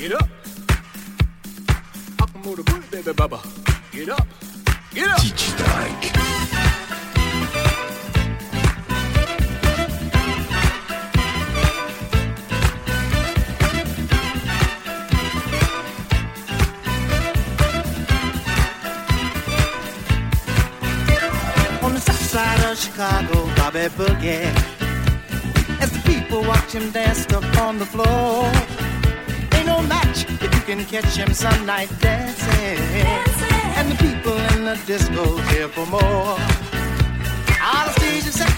Get up. Akamoto Booty Baby Baba. Get up. Get up. Teach Dyke. On the south side of Chicago, Bobby Boogie. As the people watch him dance up on the floor if you can catch him some night dancing. dancing. And the people in the disco here for more. All the stage is set,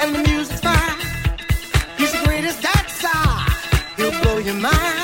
and the music's fine. He's the greatest dancer. He'll blow your mind.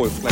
собой в плане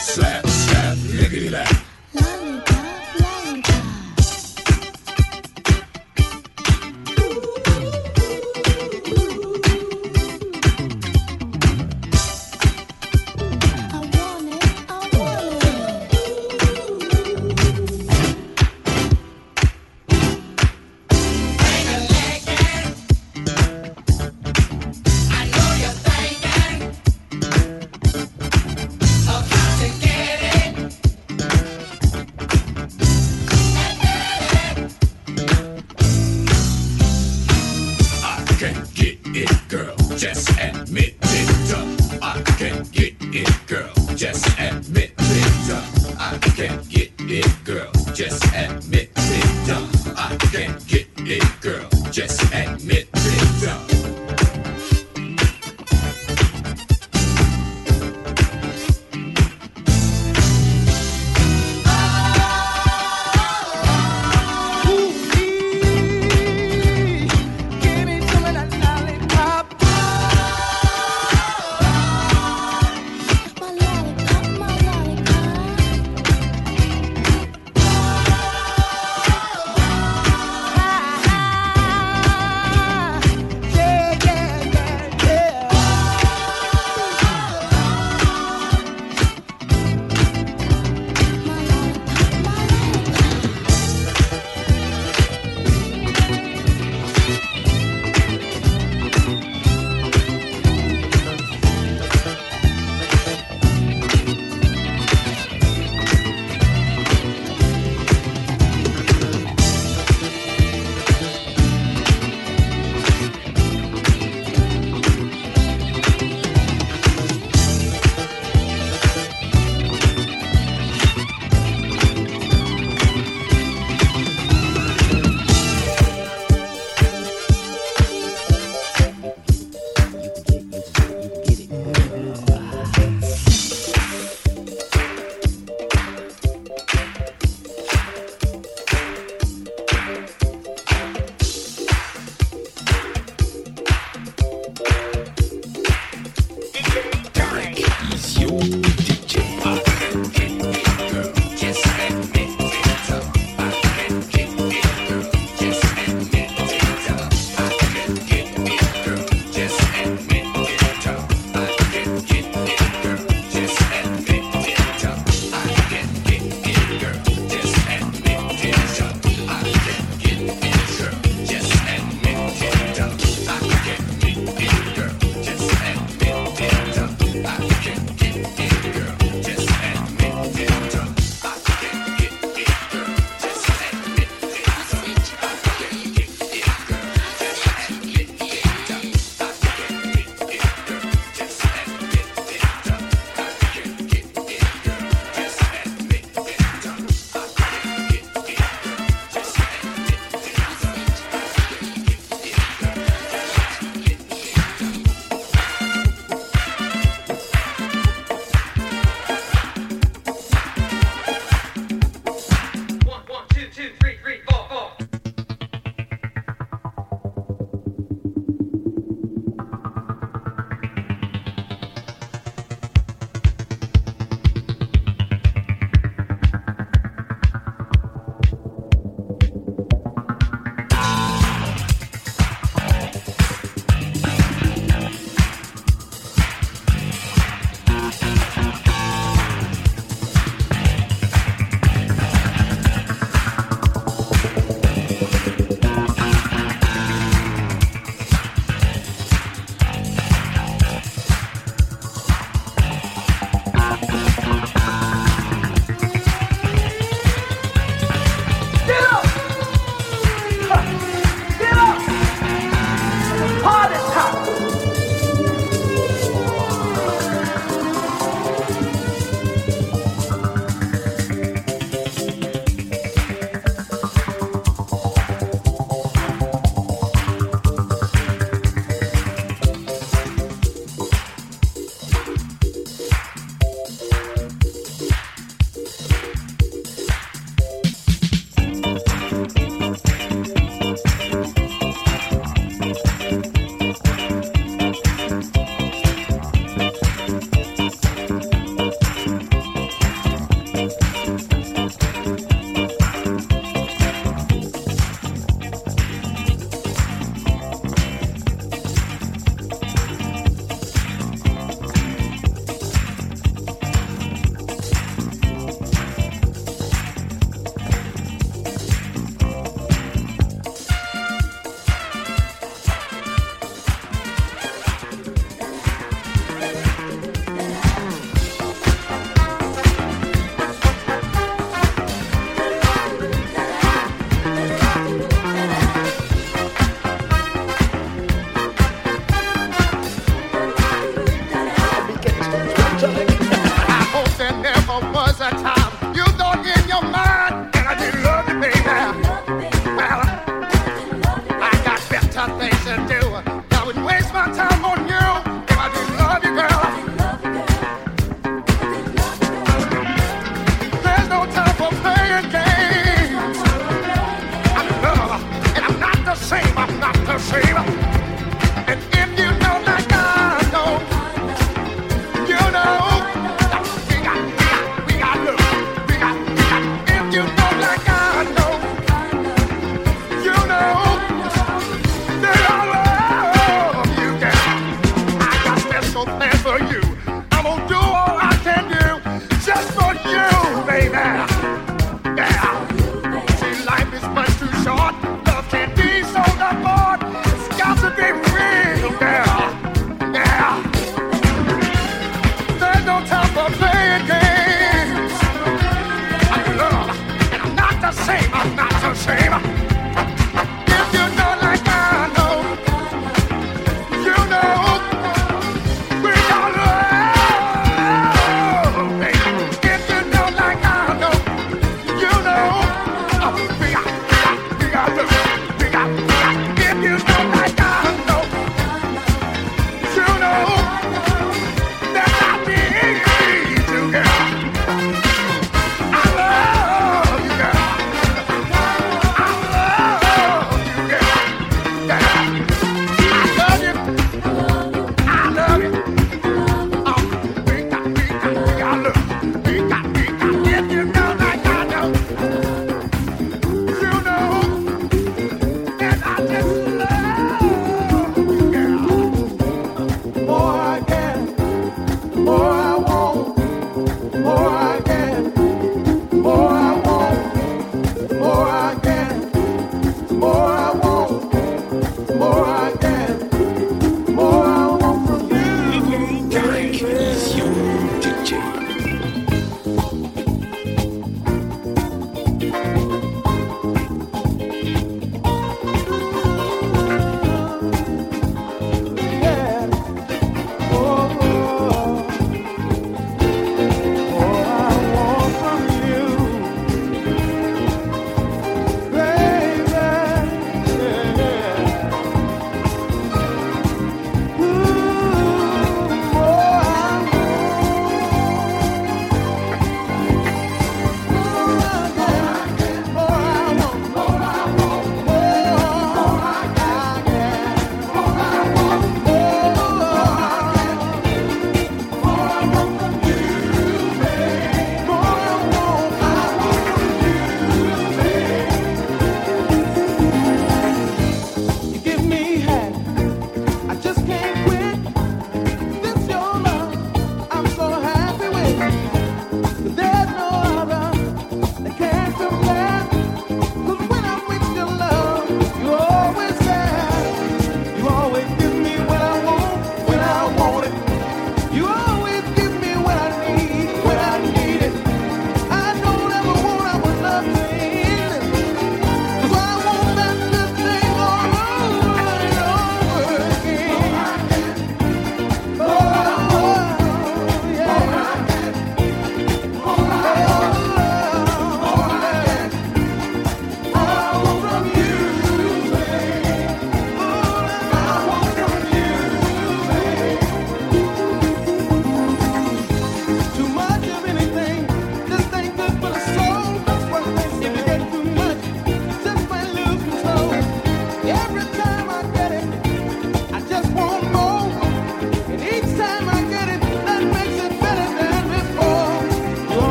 slap, slap, niggity lap.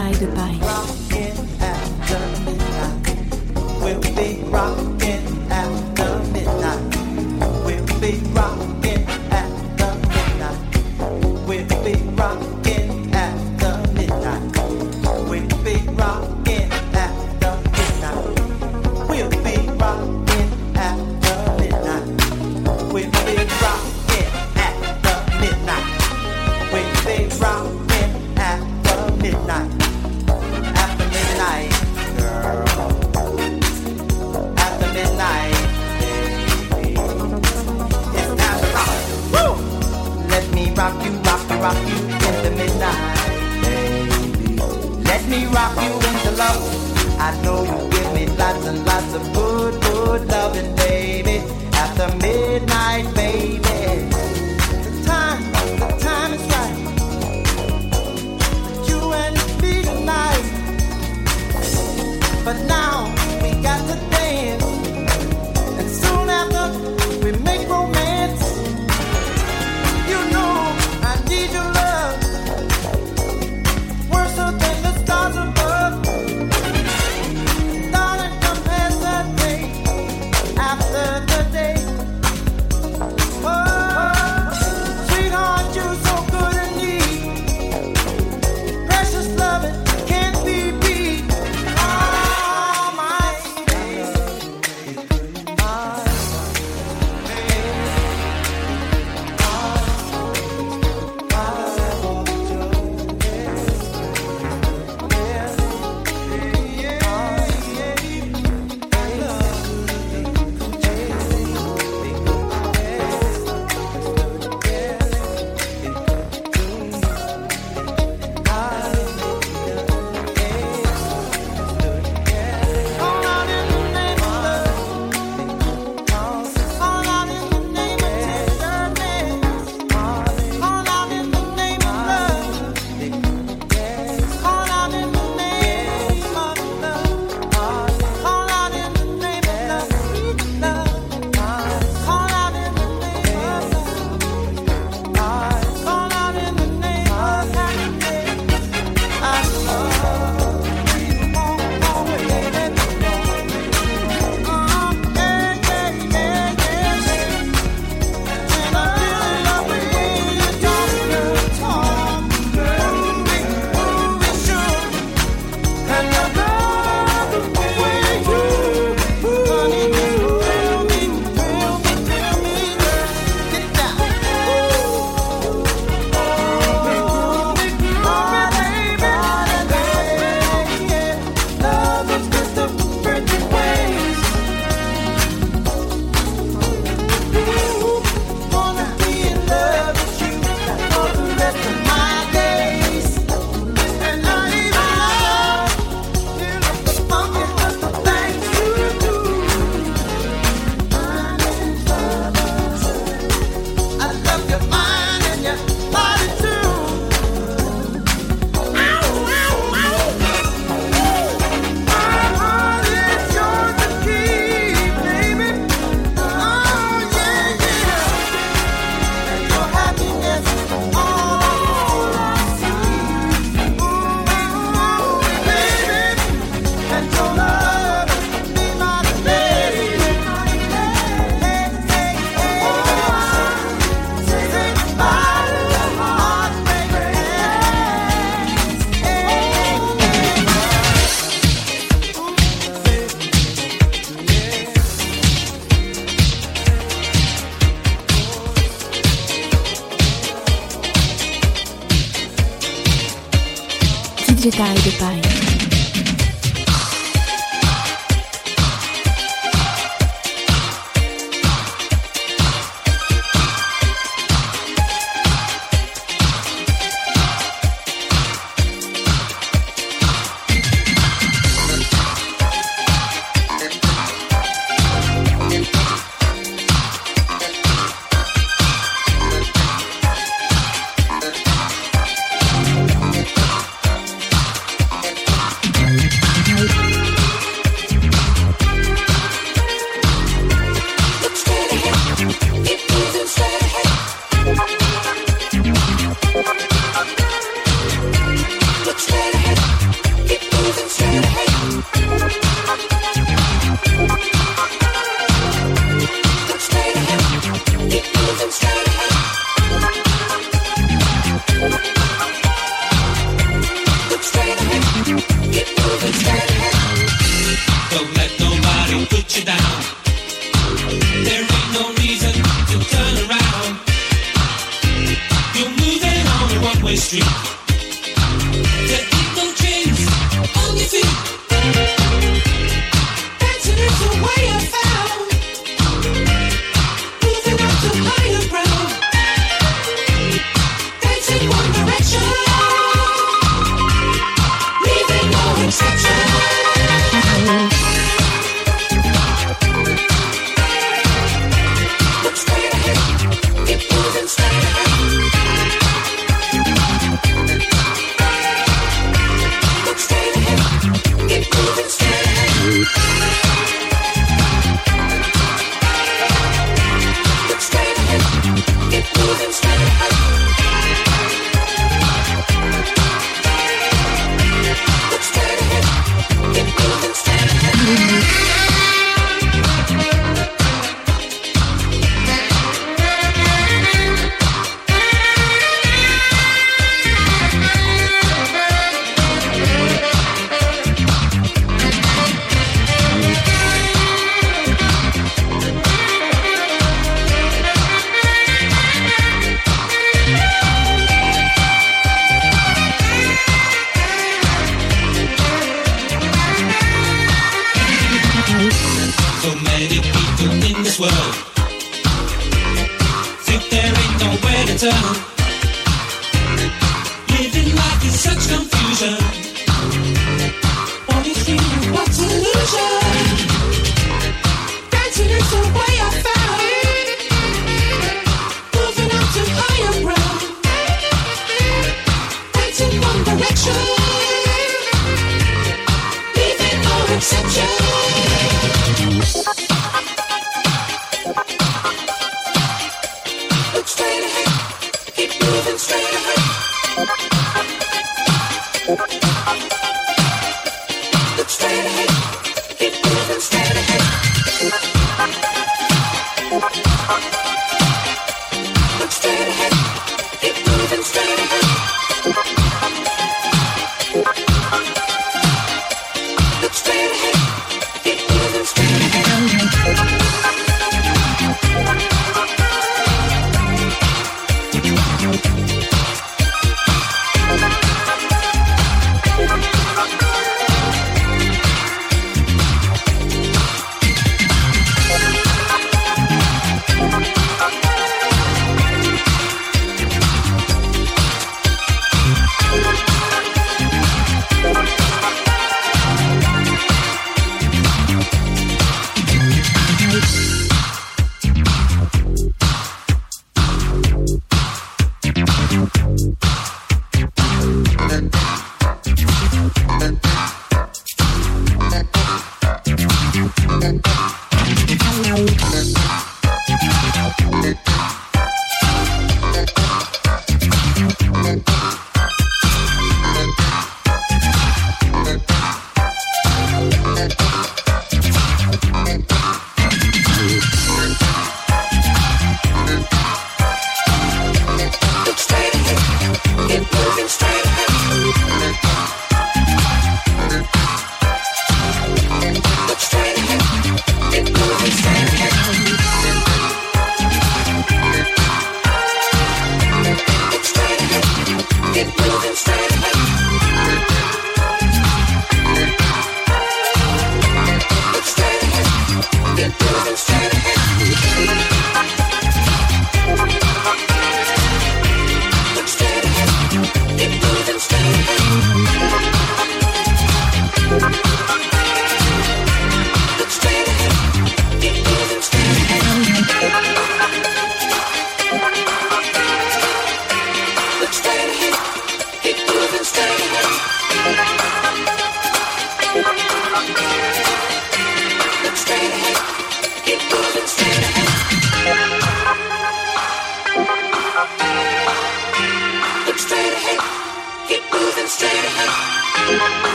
Digital de goodbye, goodbye.